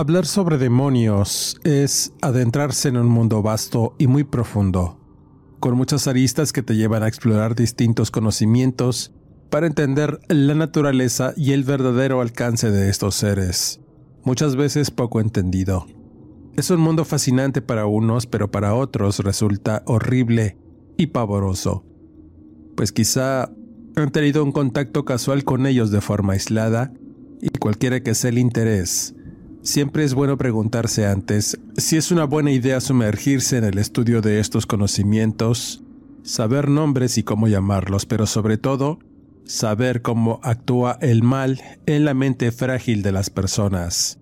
Hablar sobre demonios es adentrarse en un mundo vasto y muy profundo, con muchas aristas que te llevan a explorar distintos conocimientos para entender la naturaleza y el verdadero alcance de estos seres, muchas veces poco entendido. Es un mundo fascinante para unos, pero para otros resulta horrible y pavoroso, pues quizá han tenido un contacto casual con ellos de forma aislada y cualquiera que sea el interés, Siempre es bueno preguntarse antes si es una buena idea sumergirse en el estudio de estos conocimientos, saber nombres y cómo llamarlos, pero sobre todo, saber cómo actúa el mal en la mente frágil de las personas.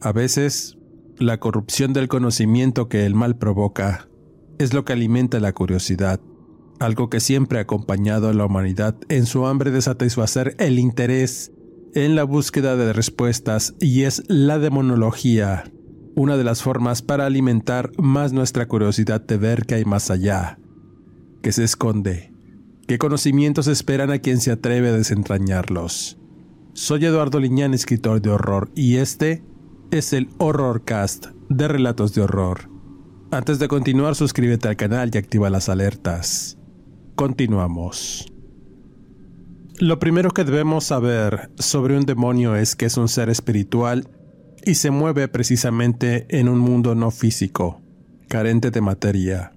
A veces, la corrupción del conocimiento que el mal provoca es lo que alimenta la curiosidad, algo que siempre ha acompañado a la humanidad en su hambre de satisfacer el interés en la búsqueda de respuestas y es la demonología, una de las formas para alimentar más nuestra curiosidad de ver qué hay más allá, que se esconde, qué conocimientos esperan a quien se atreve a desentrañarlos. Soy Eduardo Liñán, escritor de horror, y este es el Horrorcast de Relatos de Horror. Antes de continuar, suscríbete al canal y activa las alertas. Continuamos. Lo primero que debemos saber sobre un demonio es que es un ser espiritual y se mueve precisamente en un mundo no físico, carente de materia.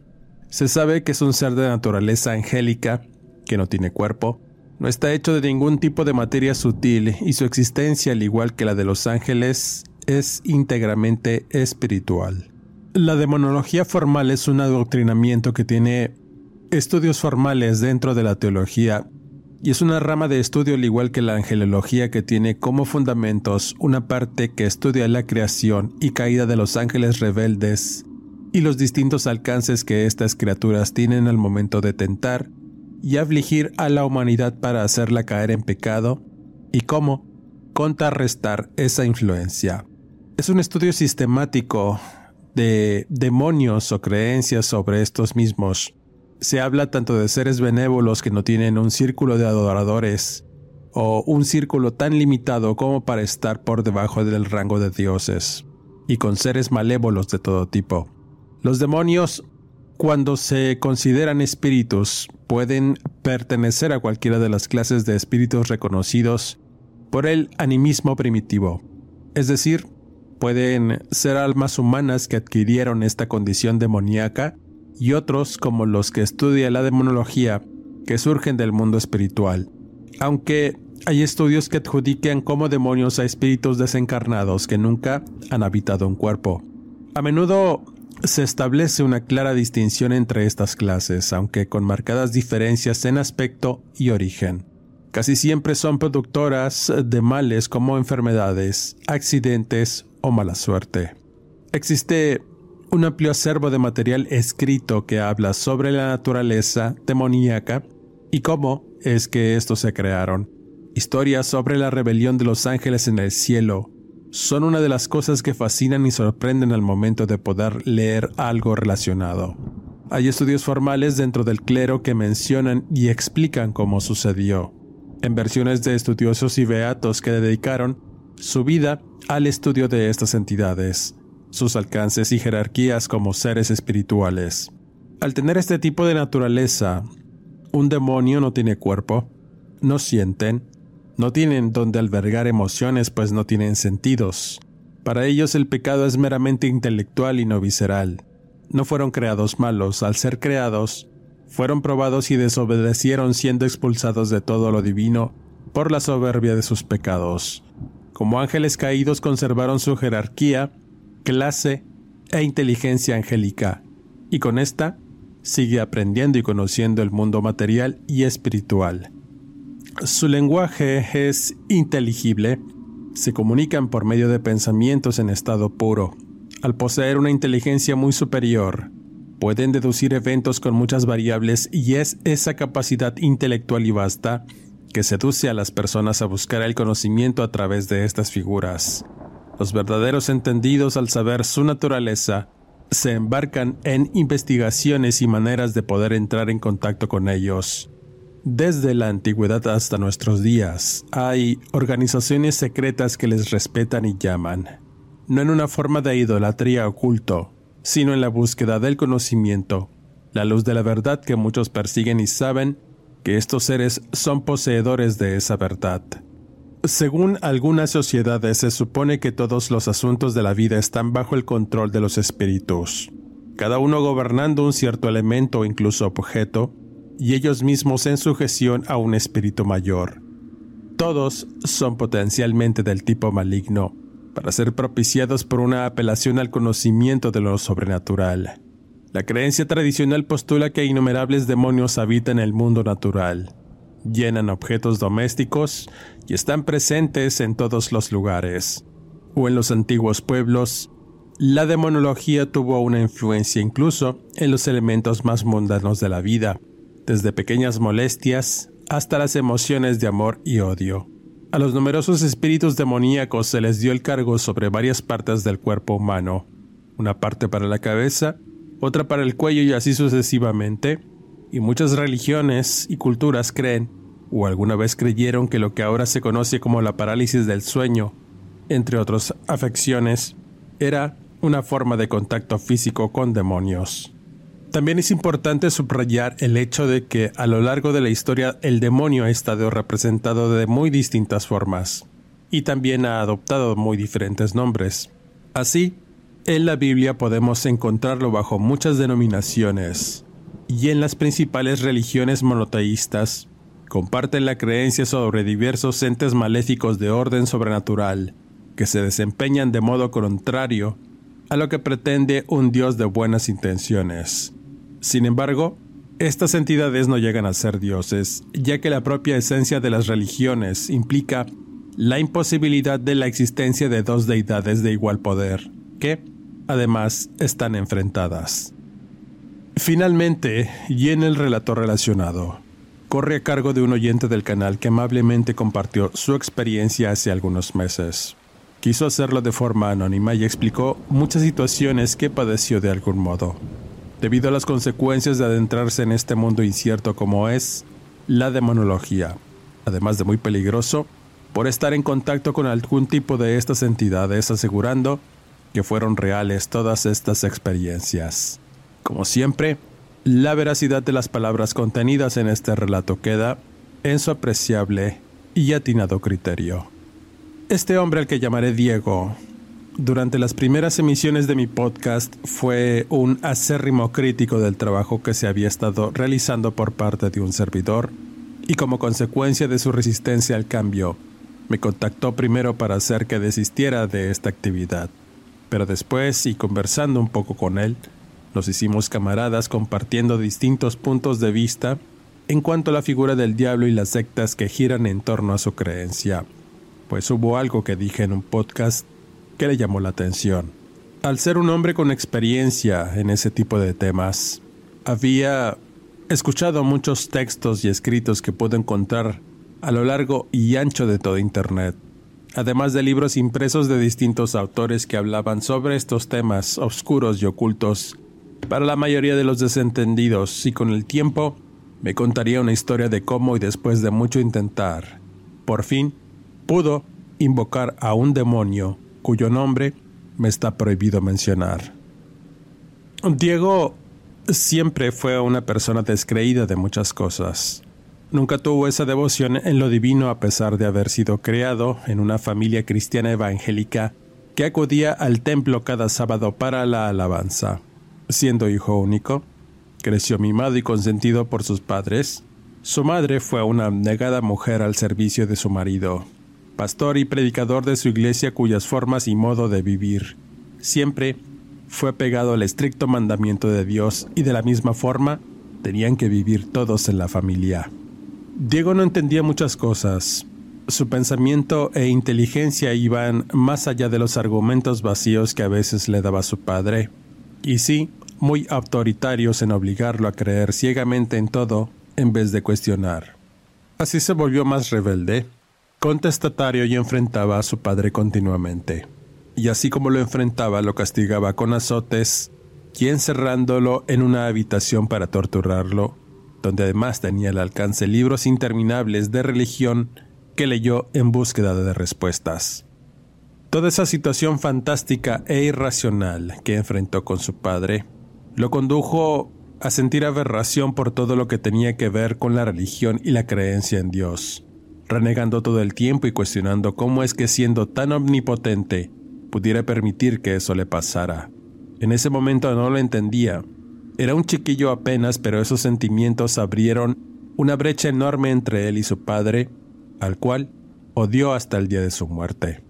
Se sabe que es un ser de naturaleza angélica, que no tiene cuerpo, no está hecho de ningún tipo de materia sutil y su existencia, al igual que la de los ángeles, es íntegramente espiritual. La demonología formal es un adoctrinamiento que tiene estudios formales dentro de la teología y es una rama de estudio al igual que la angelología que tiene como fundamentos una parte que estudia la creación y caída de los ángeles rebeldes y los distintos alcances que estas criaturas tienen al momento de tentar y afligir a la humanidad para hacerla caer en pecado y cómo contrarrestar esa influencia. Es un estudio sistemático de demonios o creencias sobre estos mismos se habla tanto de seres benévolos que no tienen un círculo de adoradores, o un círculo tan limitado como para estar por debajo del rango de dioses, y con seres malévolos de todo tipo. Los demonios, cuando se consideran espíritus, pueden pertenecer a cualquiera de las clases de espíritus reconocidos por el animismo primitivo, es decir, pueden ser almas humanas que adquirieron esta condición demoníaca y otros como los que estudia la demonología que surgen del mundo espiritual. Aunque hay estudios que adjudican como demonios a espíritus desencarnados que nunca han habitado un cuerpo. A menudo se establece una clara distinción entre estas clases, aunque con marcadas diferencias en aspecto y origen. Casi siempre son productoras de males como enfermedades, accidentes o mala suerte. Existe un amplio acervo de material escrito que habla sobre la naturaleza demoníaca y cómo es que estos se crearon. Historias sobre la rebelión de los ángeles en el cielo son una de las cosas que fascinan y sorprenden al momento de poder leer algo relacionado. Hay estudios formales dentro del clero que mencionan y explican cómo sucedió, en versiones de estudiosos y beatos que dedicaron su vida al estudio de estas entidades sus alcances y jerarquías como seres espirituales. Al tener este tipo de naturaleza, un demonio no tiene cuerpo, no sienten, no tienen donde albergar emociones pues no tienen sentidos. Para ellos el pecado es meramente intelectual y no visceral. No fueron creados malos, al ser creados, fueron probados y desobedecieron siendo expulsados de todo lo divino por la soberbia de sus pecados. Como ángeles caídos conservaron su jerarquía, clase e inteligencia angélica, y con esta sigue aprendiendo y conociendo el mundo material y espiritual. Su lenguaje es inteligible, se comunican por medio de pensamientos en estado puro. Al poseer una inteligencia muy superior, pueden deducir eventos con muchas variables y es esa capacidad intelectual y vasta que seduce a las personas a buscar el conocimiento a través de estas figuras. Los verdaderos entendidos al saber su naturaleza se embarcan en investigaciones y maneras de poder entrar en contacto con ellos. Desde la antigüedad hasta nuestros días, hay organizaciones secretas que les respetan y llaman, no en una forma de idolatría oculto, sino en la búsqueda del conocimiento, la luz de la verdad que muchos persiguen y saben que estos seres son poseedores de esa verdad. Según algunas sociedades se supone que todos los asuntos de la vida están bajo el control de los espíritus, cada uno gobernando un cierto elemento o incluso objeto, y ellos mismos en sujeción a un espíritu mayor. Todos son potencialmente del tipo maligno, para ser propiciados por una apelación al conocimiento de lo sobrenatural. La creencia tradicional postula que innumerables demonios habitan el mundo natural, llenan objetos domésticos y están presentes en todos los lugares. O en los antiguos pueblos, la demonología tuvo una influencia incluso en los elementos más mundanos de la vida, desde pequeñas molestias hasta las emociones de amor y odio. A los numerosos espíritus demoníacos se les dio el cargo sobre varias partes del cuerpo humano, una parte para la cabeza, otra para el cuello y así sucesivamente, y muchas religiones y culturas creen, o alguna vez creyeron que lo que ahora se conoce como la parálisis del sueño, entre otras afecciones, era una forma de contacto físico con demonios. También es importante subrayar el hecho de que a lo largo de la historia el demonio ha estado representado de muy distintas formas y también ha adoptado muy diferentes nombres. Así, en la Biblia podemos encontrarlo bajo muchas denominaciones y en las principales religiones monoteístas comparten la creencia sobre diversos entes maléficos de orden sobrenatural que se desempeñan de modo contrario a lo que pretende un Dios de buenas intenciones. Sin embargo, estas entidades no llegan a ser dioses, ya que la propia esencia de las religiones implica la imposibilidad de la existencia de dos deidades de igual poder, que, además, están enfrentadas. Finalmente, y en el relato relacionado, corre a cargo de un oyente del canal que amablemente compartió su experiencia hace algunos meses. Quiso hacerlo de forma anónima y explicó muchas situaciones que padeció de algún modo debido a las consecuencias de adentrarse en este mundo incierto como es la demonología, además de muy peligroso, por estar en contacto con algún tipo de estas entidades asegurando que fueron reales todas estas experiencias. Como siempre, la veracidad de las palabras contenidas en este relato queda en su apreciable y atinado criterio. Este hombre al que llamaré Diego durante las primeras emisiones de mi podcast fue un acérrimo crítico del trabajo que se había estado realizando por parte de un servidor y como consecuencia de su resistencia al cambio, me contactó primero para hacer que desistiera de esta actividad. Pero después, y conversando un poco con él, nos hicimos camaradas compartiendo distintos puntos de vista en cuanto a la figura del diablo y las sectas que giran en torno a su creencia. Pues hubo algo que dije en un podcast que le llamó la atención. Al ser un hombre con experiencia en ese tipo de temas, había escuchado muchos textos y escritos que puedo encontrar a lo largo y ancho de todo Internet, además de libros impresos de distintos autores que hablaban sobre estos temas oscuros y ocultos para la mayoría de los desentendidos y con el tiempo me contaría una historia de cómo y después de mucho intentar, por fin pudo invocar a un demonio cuyo nombre me está prohibido mencionar. Diego siempre fue una persona descreída de muchas cosas. Nunca tuvo esa devoción en lo divino a pesar de haber sido creado en una familia cristiana evangélica que acudía al templo cada sábado para la alabanza. Siendo hijo único, creció mimado y consentido por sus padres. Su madre fue una abnegada mujer al servicio de su marido, pastor y predicador de su iglesia cuyas formas y modo de vivir siempre fue pegado al estricto mandamiento de Dios y de la misma forma tenían que vivir todos en la familia. Diego no entendía muchas cosas. Su pensamiento e inteligencia iban más allá de los argumentos vacíos que a veces le daba su padre, y sí, muy autoritarios en obligarlo a creer ciegamente en todo en vez de cuestionar. Así se volvió más rebelde, contestatario y enfrentaba a su padre continuamente y así como lo enfrentaba lo castigaba con azotes y encerrándolo en una habitación para torturarlo, donde además tenía al alcance libros interminables de religión que leyó en búsqueda de respuestas. Toda esa situación fantástica e irracional que enfrentó con su padre lo condujo a sentir aberración por todo lo que tenía que ver con la religión y la creencia en Dios, renegando todo el tiempo y cuestionando cómo es que siendo tan omnipotente pudiera permitir que eso le pasara. En ese momento no lo entendía. Era un chiquillo apenas, pero esos sentimientos abrieron una brecha enorme entre él y su padre, al cual odió hasta el día de su muerte.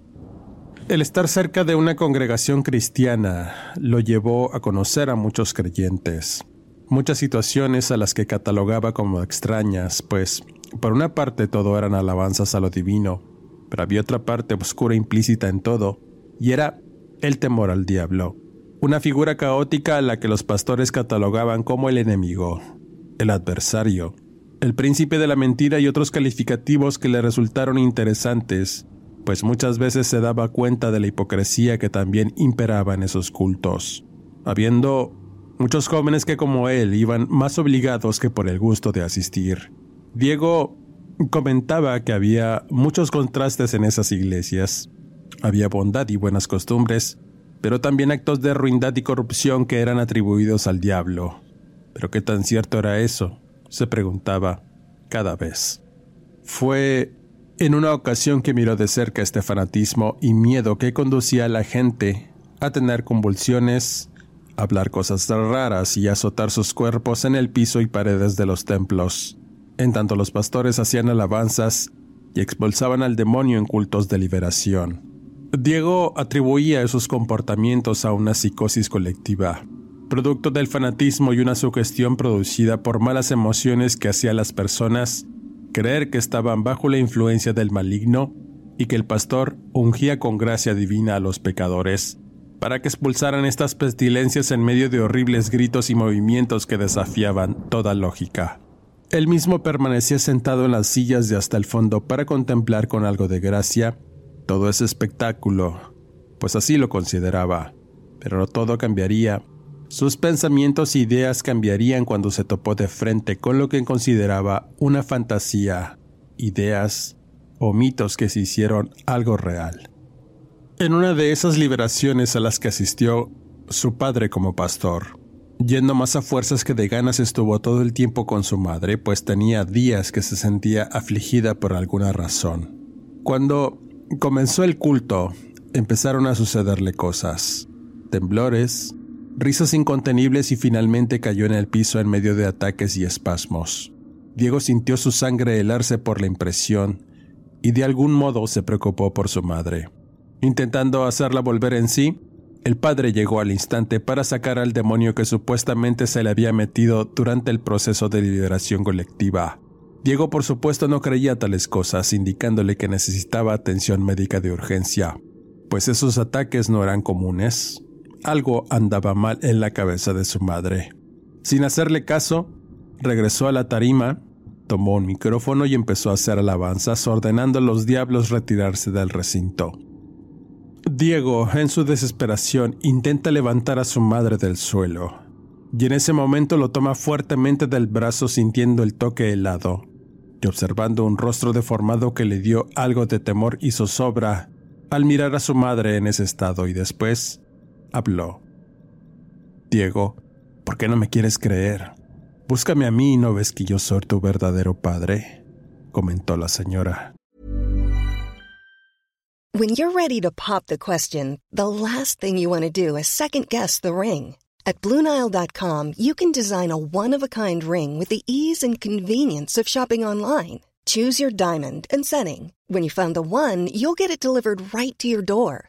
El estar cerca de una congregación cristiana lo llevó a conocer a muchos creyentes, muchas situaciones a las que catalogaba como extrañas, pues por una parte todo eran alabanzas a lo divino, pero había otra parte oscura implícita en todo, y era el temor al diablo, una figura caótica a la que los pastores catalogaban como el enemigo, el adversario, el príncipe de la mentira y otros calificativos que le resultaron interesantes, pues muchas veces se daba cuenta de la hipocresía que también imperaba en esos cultos, habiendo muchos jóvenes que como él iban más obligados que por el gusto de asistir. Diego comentaba que había muchos contrastes en esas iglesias, había bondad y buenas costumbres, pero también actos de ruindad y corrupción que eran atribuidos al diablo. ¿Pero qué tan cierto era eso? se preguntaba cada vez. Fue en una ocasión que miró de cerca este fanatismo y miedo que conducía a la gente a tener convulsiones, hablar cosas raras y azotar sus cuerpos en el piso y paredes de los templos, en tanto los pastores hacían alabanzas y expulsaban al demonio en cultos de liberación. Diego atribuía esos comportamientos a una psicosis colectiva, producto del fanatismo y una sugestión producida por malas emociones que hacía a las personas creer que estaban bajo la influencia del maligno y que el pastor ungía con gracia divina a los pecadores, para que expulsaran estas pestilencias en medio de horribles gritos y movimientos que desafiaban toda lógica. Él mismo permanecía sentado en las sillas de hasta el fondo para contemplar con algo de gracia todo ese espectáculo, pues así lo consideraba. Pero todo cambiaría. Sus pensamientos e ideas cambiarían cuando se topó de frente con lo que consideraba una fantasía, ideas o mitos que se hicieron algo real. En una de esas liberaciones a las que asistió su padre como pastor, yendo más a fuerzas que de ganas estuvo todo el tiempo con su madre, pues tenía días que se sentía afligida por alguna razón. Cuando Comenzó el culto, empezaron a sucederle cosas, temblores, risas incontenibles y finalmente cayó en el piso en medio de ataques y espasmos. Diego sintió su sangre helarse por la impresión y de algún modo se preocupó por su madre. Intentando hacerla volver en sí, el padre llegó al instante para sacar al demonio que supuestamente se le había metido durante el proceso de liberación colectiva. Diego por supuesto no creía tales cosas, indicándole que necesitaba atención médica de urgencia, pues esos ataques no eran comunes. Algo andaba mal en la cabeza de su madre. Sin hacerle caso, regresó a la tarima, tomó un micrófono y empezó a hacer alabanzas ordenando a los diablos retirarse del recinto. Diego, en su desesperación, intenta levantar a su madre del suelo, y en ese momento lo toma fuertemente del brazo sintiendo el toque helado y observando un rostro deformado que le dio algo de temor y zozobra al mirar a su madre en ese estado y después habló. Diego, ¿por qué no me quieres creer? Búscame a mí y no ves que yo soy tu verdadero padre, comentó la señora. When you're ready to pop the question, the last thing you want to do is second guess the ring. At Bluenile.com, you can design a one of a kind ring with the ease and convenience of shopping online. Choose your diamond and setting. When you find the one, you'll get it delivered right to your door.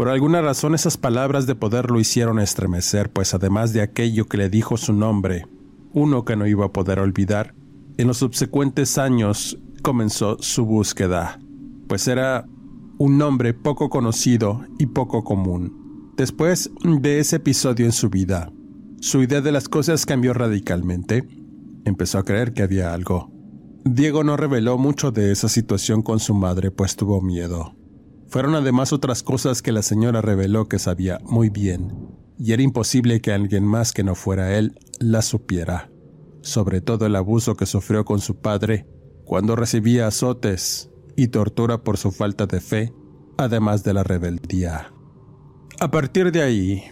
Por alguna razón esas palabras de poder lo hicieron estremecer, pues además de aquello que le dijo su nombre, uno que no iba a poder olvidar, en los subsecuentes años comenzó su búsqueda, pues era un nombre poco conocido y poco común. Después de ese episodio en su vida, su idea de las cosas cambió radicalmente. Empezó a creer que había algo. Diego no reveló mucho de esa situación con su madre, pues tuvo miedo. Fueron además otras cosas que la señora reveló que sabía muy bien, y era imposible que alguien más que no fuera él la supiera, sobre todo el abuso que sufrió con su padre cuando recibía azotes y tortura por su falta de fe, además de la rebeldía. A partir de ahí,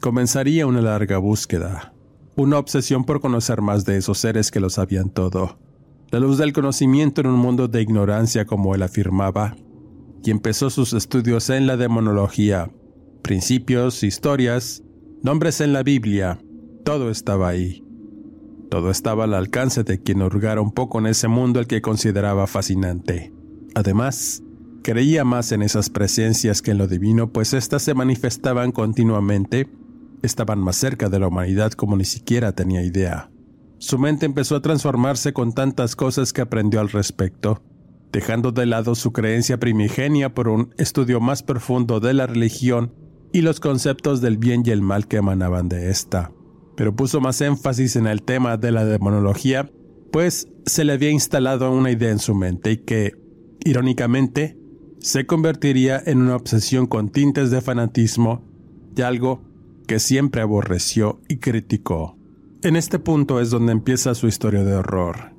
comenzaría una larga búsqueda, una obsesión por conocer más de esos seres que lo sabían todo, la luz del conocimiento en un mundo de ignorancia como él afirmaba, y empezó sus estudios en la demonología. Principios, historias, nombres en la Biblia, todo estaba ahí. Todo estaba al alcance de quien hurgara un poco en ese mundo el que consideraba fascinante. Además, creía más en esas presencias que en lo divino, pues éstas se manifestaban continuamente, estaban más cerca de la humanidad como ni siquiera tenía idea. Su mente empezó a transformarse con tantas cosas que aprendió al respecto, dejando de lado su creencia primigenia por un estudio más profundo de la religión y los conceptos del bien y el mal que emanaban de ésta. Pero puso más énfasis en el tema de la demonología, pues se le había instalado una idea en su mente y que, irónicamente, se convertiría en una obsesión con tintes de fanatismo y algo que siempre aborreció y criticó. En este punto es donde empieza su historia de horror,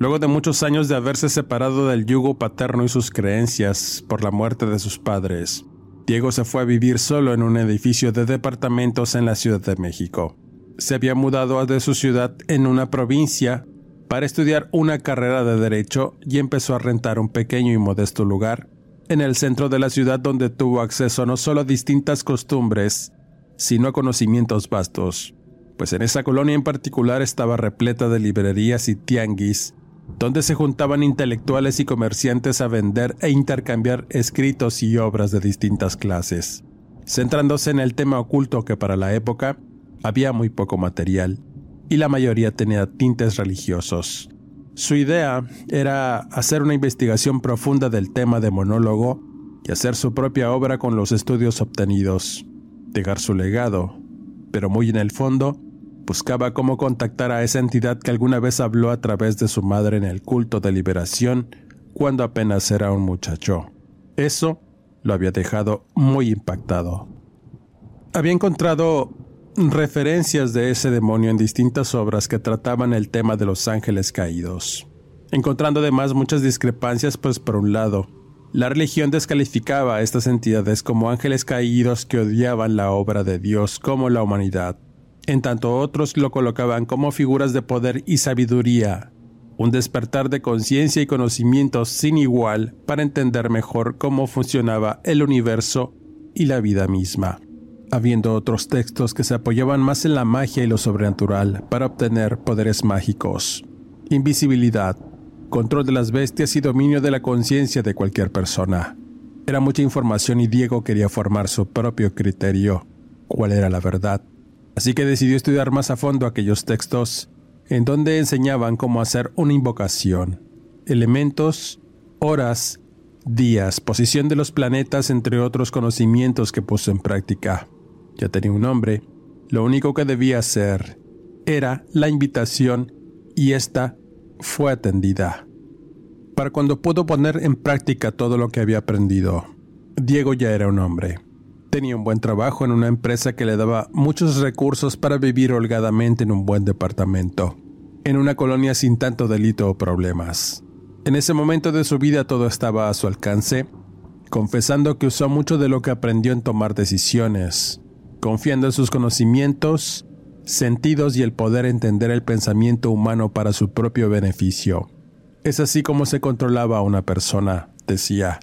Luego de muchos años de haberse separado del yugo paterno y sus creencias por la muerte de sus padres, Diego se fue a vivir solo en un edificio de departamentos en la Ciudad de México. Se había mudado de su ciudad en una provincia para estudiar una carrera de derecho y empezó a rentar un pequeño y modesto lugar en el centro de la ciudad donde tuvo acceso no solo a distintas costumbres, sino a conocimientos vastos, pues en esa colonia en particular estaba repleta de librerías y tianguis donde se juntaban intelectuales y comerciantes a vender e intercambiar escritos y obras de distintas clases, centrándose en el tema oculto que para la época había muy poco material y la mayoría tenía tintes religiosos. Su idea era hacer una investigación profunda del tema de monólogo y hacer su propia obra con los estudios obtenidos, dejar su legado, pero muy en el fondo, buscaba cómo contactar a esa entidad que alguna vez habló a través de su madre en el culto de liberación cuando apenas era un muchacho. Eso lo había dejado muy impactado. Había encontrado referencias de ese demonio en distintas obras que trataban el tema de los ángeles caídos, encontrando además muchas discrepancias, pues por un lado, la religión descalificaba a estas entidades como ángeles caídos que odiaban la obra de Dios como la humanidad, en tanto otros lo colocaban como figuras de poder y sabiduría, un despertar de conciencia y conocimiento sin igual para entender mejor cómo funcionaba el universo y la vida misma, habiendo otros textos que se apoyaban más en la magia y lo sobrenatural para obtener poderes mágicos, invisibilidad, control de las bestias y dominio de la conciencia de cualquier persona. Era mucha información y Diego quería formar su propio criterio. ¿Cuál era la verdad? Así que decidió estudiar más a fondo aquellos textos en donde enseñaban cómo hacer una invocación, elementos, horas, días, posición de los planetas, entre otros conocimientos que puso en práctica. Ya tenía un nombre, lo único que debía hacer era la invitación y esta fue atendida. Para cuando pudo poner en práctica todo lo que había aprendido, Diego ya era un hombre. Tenía un buen trabajo en una empresa que le daba muchos recursos para vivir holgadamente en un buen departamento, en una colonia sin tanto delito o problemas. En ese momento de su vida todo estaba a su alcance, confesando que usó mucho de lo que aprendió en tomar decisiones, confiando en sus conocimientos, sentidos y el poder entender el pensamiento humano para su propio beneficio. Es así como se controlaba a una persona, decía.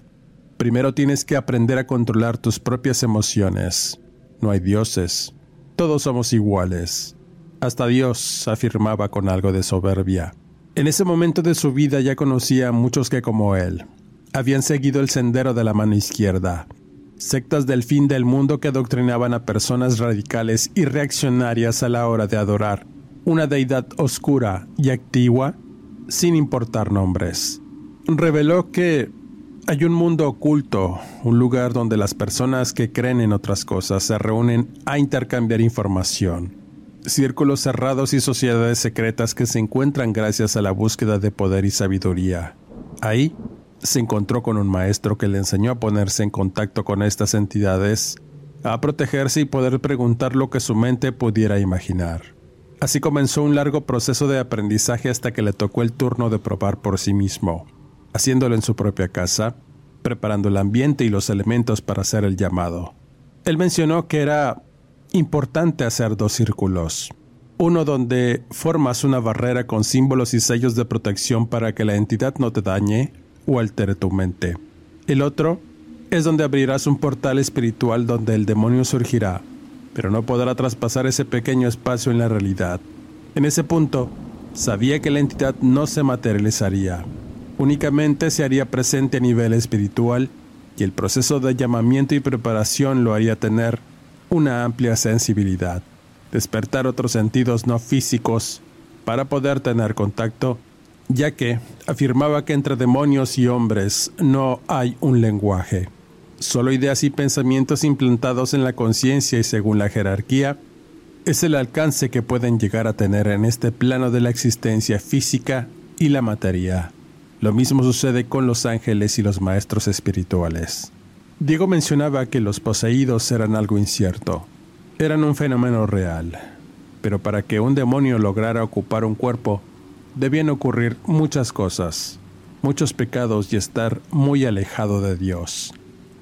Primero tienes que aprender a controlar tus propias emociones. No hay dioses. Todos somos iguales. Hasta Dios afirmaba con algo de soberbia. En ese momento de su vida ya conocía a muchos que como él habían seguido el sendero de la mano izquierda, sectas del fin del mundo que adoctrinaban a personas radicales y reaccionarias a la hora de adorar una deidad oscura y activa sin importar nombres. Reveló que hay un mundo oculto, un lugar donde las personas que creen en otras cosas se reúnen a intercambiar información círculos cerrados y sociedades secretas que se encuentran gracias a la búsqueda de poder y sabiduría. Ahí se encontró con un maestro que le enseñó a ponerse en contacto con estas entidades, a protegerse y poder preguntar lo que su mente pudiera imaginar. Así comenzó un largo proceso de aprendizaje hasta que le tocó el turno de probar por sí mismo, haciéndolo en su propia casa, preparando el ambiente y los elementos para hacer el llamado. Él mencionó que era importante hacer dos círculos. Uno donde formas una barrera con símbolos y sellos de protección para que la entidad no te dañe o altere tu mente. El otro es donde abrirás un portal espiritual donde el demonio surgirá, pero no podrá traspasar ese pequeño espacio en la realidad. En ese punto, sabía que la entidad no se materializaría, únicamente se haría presente a nivel espiritual y el proceso de llamamiento y preparación lo haría tener una amplia sensibilidad, despertar otros sentidos no físicos para poder tener contacto, ya que afirmaba que entre demonios y hombres no hay un lenguaje, solo ideas y pensamientos implantados en la conciencia y según la jerarquía, es el alcance que pueden llegar a tener en este plano de la existencia física y la materia. Lo mismo sucede con los ángeles y los maestros espirituales. Diego mencionaba que los poseídos eran algo incierto, eran un fenómeno real, pero para que un demonio lograra ocupar un cuerpo, debían ocurrir muchas cosas, muchos pecados y estar muy alejado de Dios.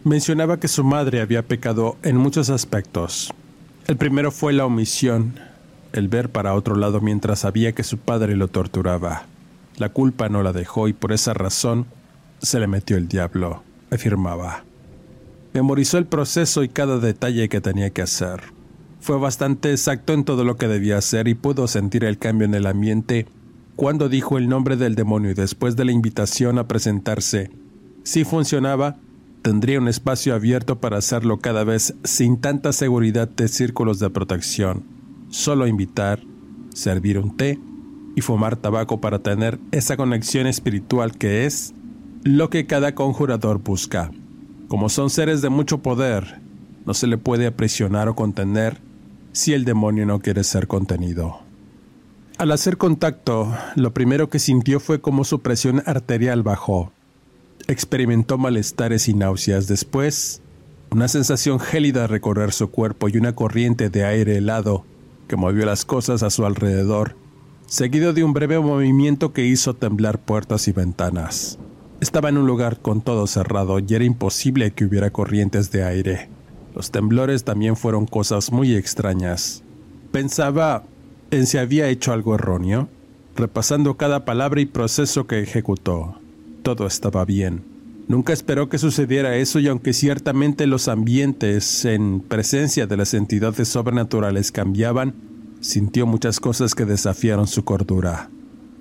Mencionaba que su madre había pecado en muchos aspectos. El primero fue la omisión, el ver para otro lado mientras sabía que su padre lo torturaba. La culpa no la dejó y por esa razón se le metió el diablo, afirmaba. Memorizó el proceso y cada detalle que tenía que hacer. Fue bastante exacto en todo lo que debía hacer y pudo sentir el cambio en el ambiente cuando dijo el nombre del demonio y después de la invitación a presentarse. Si funcionaba, tendría un espacio abierto para hacerlo cada vez sin tanta seguridad de círculos de protección. Solo invitar, servir un té y fumar tabaco para tener esa conexión espiritual que es lo que cada conjurador busca. Como son seres de mucho poder, no se le puede aprisionar o contener si el demonio no quiere ser contenido. Al hacer contacto, lo primero que sintió fue como su presión arterial bajó. Experimentó malestares y náuseas. Después, una sensación gélida recorrer su cuerpo y una corriente de aire helado que movió las cosas a su alrededor, seguido de un breve movimiento que hizo temblar puertas y ventanas. Estaba en un lugar con todo cerrado y era imposible que hubiera corrientes de aire. Los temblores también fueron cosas muy extrañas. Pensaba en si había hecho algo erróneo, repasando cada palabra y proceso que ejecutó. Todo estaba bien. Nunca esperó que sucediera eso y aunque ciertamente los ambientes en presencia de las entidades sobrenaturales cambiaban, sintió muchas cosas que desafiaron su cordura.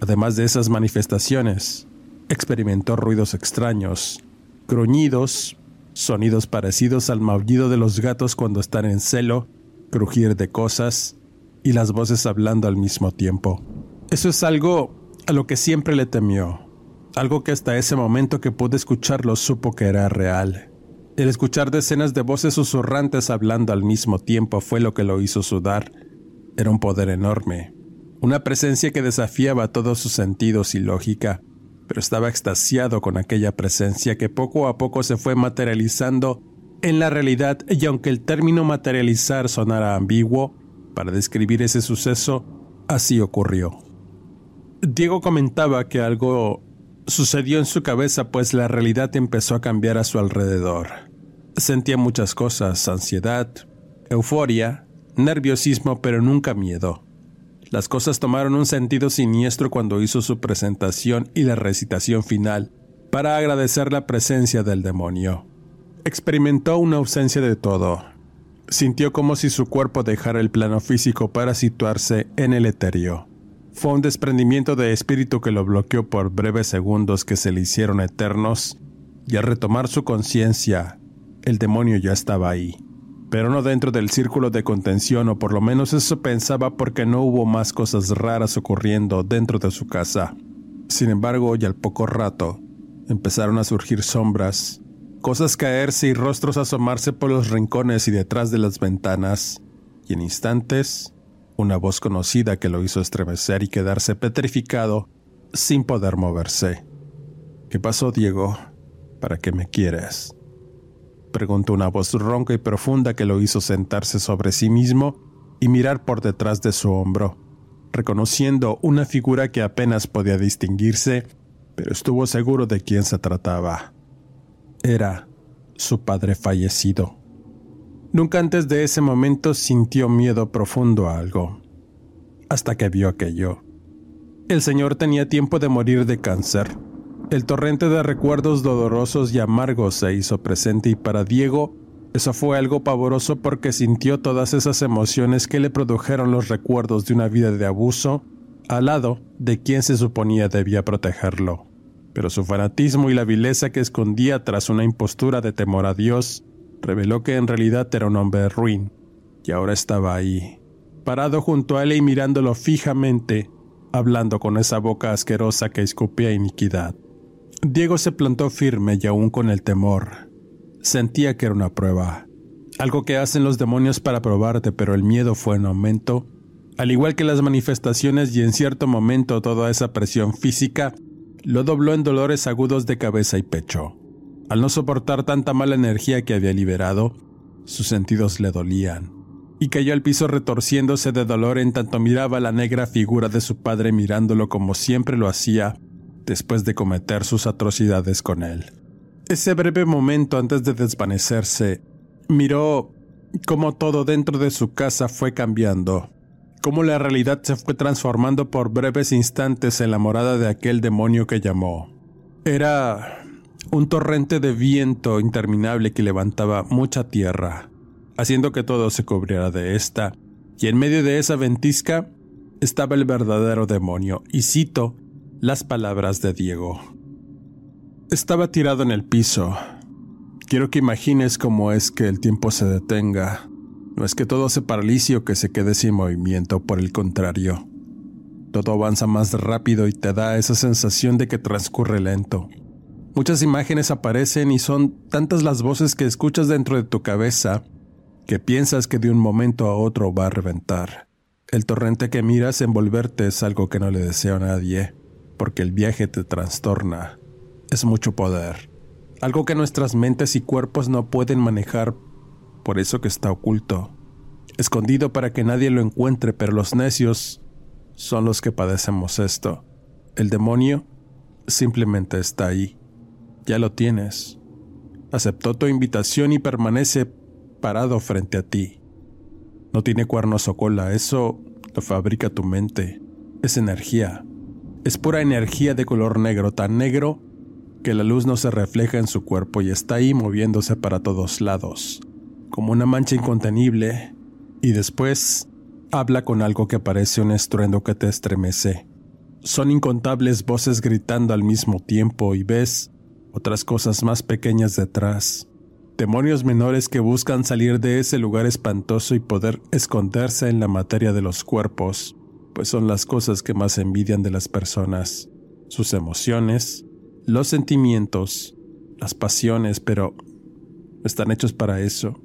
Además de esas manifestaciones, experimentó ruidos extraños, gruñidos, sonidos parecidos al maullido de los gatos cuando están en celo, crujir de cosas y las voces hablando al mismo tiempo. Eso es algo a lo que siempre le temió, algo que hasta ese momento que pude escucharlo supo que era real. El escuchar decenas de voces susurrantes hablando al mismo tiempo fue lo que lo hizo sudar. Era un poder enorme, una presencia que desafiaba todos sus sentidos y lógica, pero estaba extasiado con aquella presencia que poco a poco se fue materializando en la realidad y aunque el término materializar sonara ambiguo, para describir ese suceso, así ocurrió. Diego comentaba que algo sucedió en su cabeza pues la realidad empezó a cambiar a su alrededor. Sentía muchas cosas, ansiedad, euforia, nerviosismo, pero nunca miedo. Las cosas tomaron un sentido siniestro cuando hizo su presentación y la recitación final para agradecer la presencia del demonio. Experimentó una ausencia de todo. Sintió como si su cuerpo dejara el plano físico para situarse en el etéreo. Fue un desprendimiento de espíritu que lo bloqueó por breves segundos que se le hicieron eternos, y al retomar su conciencia, el demonio ya estaba ahí. Pero no dentro del círculo de contención, o por lo menos eso pensaba porque no hubo más cosas raras ocurriendo dentro de su casa. Sin embargo, y al poco rato, empezaron a surgir sombras, cosas caerse y rostros asomarse por los rincones y detrás de las ventanas, y en instantes, una voz conocida que lo hizo estremecer y quedarse petrificado sin poder moverse. ¿Qué pasó, Diego? ¿Para qué me quieres? Preguntó una voz ronca y profunda que lo hizo sentarse sobre sí mismo y mirar por detrás de su hombro, reconociendo una figura que apenas podía distinguirse, pero estuvo seguro de quién se trataba. Era su padre fallecido. Nunca antes de ese momento sintió miedo profundo a algo, hasta que vio aquello. El señor tenía tiempo de morir de cáncer. El torrente de recuerdos dolorosos y amargos se hizo presente y para Diego eso fue algo pavoroso porque sintió todas esas emociones que le produjeron los recuerdos de una vida de abuso al lado de quien se suponía debía protegerlo pero su fanatismo y la vileza que escondía tras una impostura de temor a Dios reveló que en realidad era un hombre ruin, y ahora estaba ahí, parado junto a él y mirándolo fijamente, hablando con esa boca asquerosa que escupía iniquidad. Diego se plantó firme y aún con el temor. Sentía que era una prueba, algo que hacen los demonios para probarte, pero el miedo fue en aumento, al igual que las manifestaciones y en cierto momento toda esa presión física lo dobló en dolores agudos de cabeza y pecho. Al no soportar tanta mala energía que había liberado, sus sentidos le dolían, y cayó al piso retorciéndose de dolor en tanto miraba la negra figura de su padre mirándolo como siempre lo hacía después de cometer sus atrocidades con él. Ese breve momento antes de desvanecerse, miró cómo todo dentro de su casa fue cambiando, cómo la realidad se fue transformando por breves instantes en la morada de aquel demonio que llamó. Era un torrente de viento interminable que levantaba mucha tierra, haciendo que todo se cubriera de esta, y en medio de esa ventisca estaba el verdadero demonio, y cito las palabras de Diego. Estaba tirado en el piso. Quiero que imagines cómo es que el tiempo se detenga, no es que todo se paralice o que se quede sin movimiento, por el contrario. Todo avanza más rápido y te da esa sensación de que transcurre lento. Muchas imágenes aparecen y son tantas las voces que escuchas dentro de tu cabeza que piensas que de un momento a otro va a reventar. El torrente que miras envolverte es algo que no le deseo a nadie, porque el viaje te trastorna. Es mucho poder. Algo que nuestras mentes y cuerpos no pueden manejar por eso que está oculto, escondido para que nadie lo encuentre, pero los necios son los que padecemos esto. El demonio simplemente está ahí. Ya lo tienes. Aceptó tu invitación y permanece parado frente a ti. No tiene cuernos o cola, eso lo fabrica tu mente. Es energía. Es pura energía de color negro, tan negro que la luz no se refleja en su cuerpo y está ahí moviéndose para todos lados como una mancha incontenible, y después habla con algo que parece un estruendo que te estremece. Son incontables voces gritando al mismo tiempo y ves otras cosas más pequeñas detrás. Demonios menores que buscan salir de ese lugar espantoso y poder esconderse en la materia de los cuerpos. Pues son las cosas que más envidian de las personas, sus emociones, los sentimientos, las pasiones, pero están hechos para eso.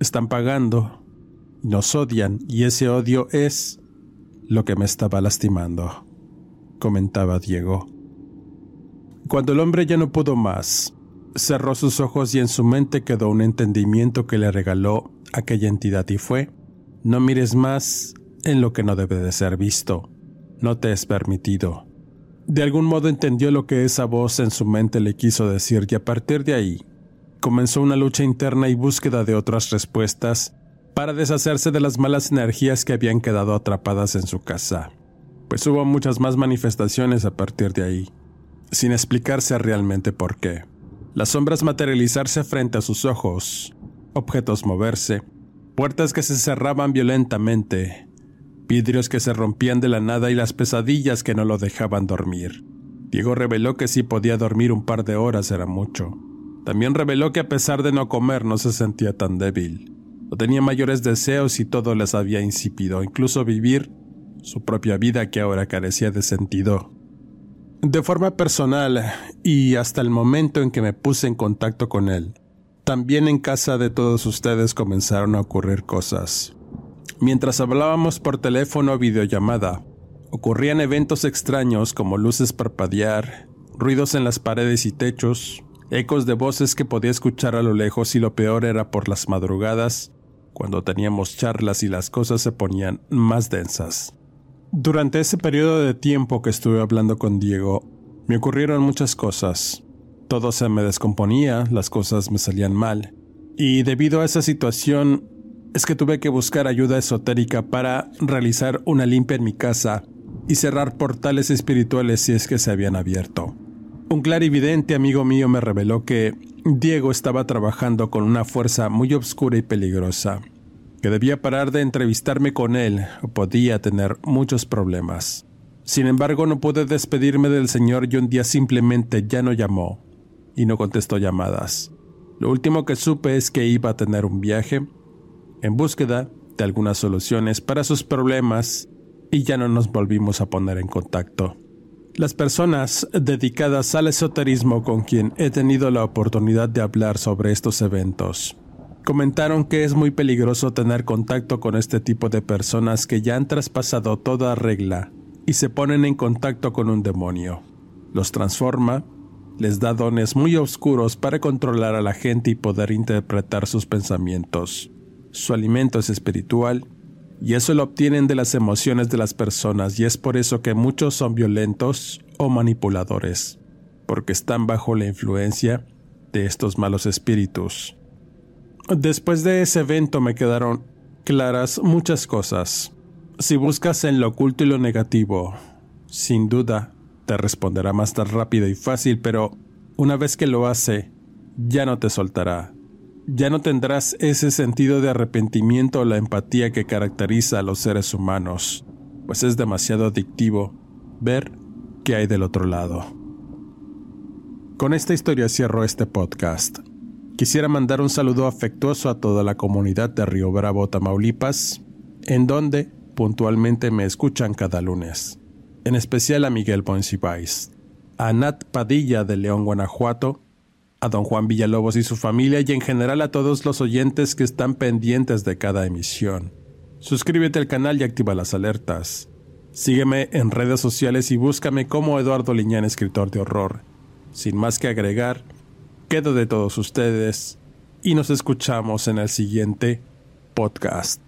Están pagando, nos odian y ese odio es lo que me estaba lastimando, comentaba Diego. Cuando el hombre ya no pudo más, cerró sus ojos y en su mente quedó un entendimiento que le regaló aquella entidad y fue, no mires más en lo que no debe de ser visto, no te es permitido. De algún modo entendió lo que esa voz en su mente le quiso decir y a partir de ahí comenzó una lucha interna y búsqueda de otras respuestas para deshacerse de las malas energías que habían quedado atrapadas en su casa, pues hubo muchas más manifestaciones a partir de ahí sin explicarse realmente por qué. Las sombras materializarse frente a sus ojos, objetos moverse, puertas que se cerraban violentamente, vidrios que se rompían de la nada y las pesadillas que no lo dejaban dormir. Diego reveló que si podía dormir un par de horas era mucho. También reveló que a pesar de no comer no se sentía tan débil. No tenía mayores deseos y todo les había incipido, incluso vivir su propia vida que ahora carecía de sentido. De forma personal y hasta el momento en que me puse en contacto con él, también en casa de todos ustedes comenzaron a ocurrir cosas. Mientras hablábamos por teléfono o videollamada, ocurrían eventos extraños como luces parpadear, ruidos en las paredes y techos, ecos de voces que podía escuchar a lo lejos y lo peor era por las madrugadas, cuando teníamos charlas y las cosas se ponían más densas. Durante ese periodo de tiempo que estuve hablando con Diego, me ocurrieron muchas cosas. Todo se me descomponía, las cosas me salían mal. Y debido a esa situación, es que tuve que buscar ayuda esotérica para realizar una limpia en mi casa y cerrar portales espirituales si es que se habían abierto. Un clarividente amigo mío me reveló que Diego estaba trabajando con una fuerza muy oscura y peligrosa que debía parar de entrevistarme con él o podía tener muchos problemas. Sin embargo, no pude despedirme del señor y un día simplemente ya no llamó y no contestó llamadas. Lo último que supe es que iba a tener un viaje en búsqueda de algunas soluciones para sus problemas y ya no nos volvimos a poner en contacto. Las personas dedicadas al esoterismo con quien he tenido la oportunidad de hablar sobre estos eventos Comentaron que es muy peligroso tener contacto con este tipo de personas que ya han traspasado toda regla y se ponen en contacto con un demonio. Los transforma, les da dones muy oscuros para controlar a la gente y poder interpretar sus pensamientos. Su alimento es espiritual y eso lo obtienen de las emociones de las personas y es por eso que muchos son violentos o manipuladores, porque están bajo la influencia de estos malos espíritus. Después de ese evento me quedaron claras muchas cosas. Si buscas en lo oculto y lo negativo, sin duda te responderá más rápido y fácil, pero una vez que lo hace, ya no te soltará. Ya no tendrás ese sentido de arrepentimiento o la empatía que caracteriza a los seres humanos, pues es demasiado adictivo ver qué hay del otro lado. Con esta historia cierro este podcast. Quisiera mandar un saludo afectuoso a toda la comunidad de Río Bravo, Tamaulipas, en donde puntualmente me escuchan cada lunes. En especial a Miguel Poncibáis, a Nat Padilla de León, Guanajuato, a don Juan Villalobos y su familia y en general a todos los oyentes que están pendientes de cada emisión. Suscríbete al canal y activa las alertas. Sígueme en redes sociales y búscame como Eduardo Liñán, escritor de horror. Sin más que agregar, Quedo de todos ustedes y nos escuchamos en el siguiente podcast.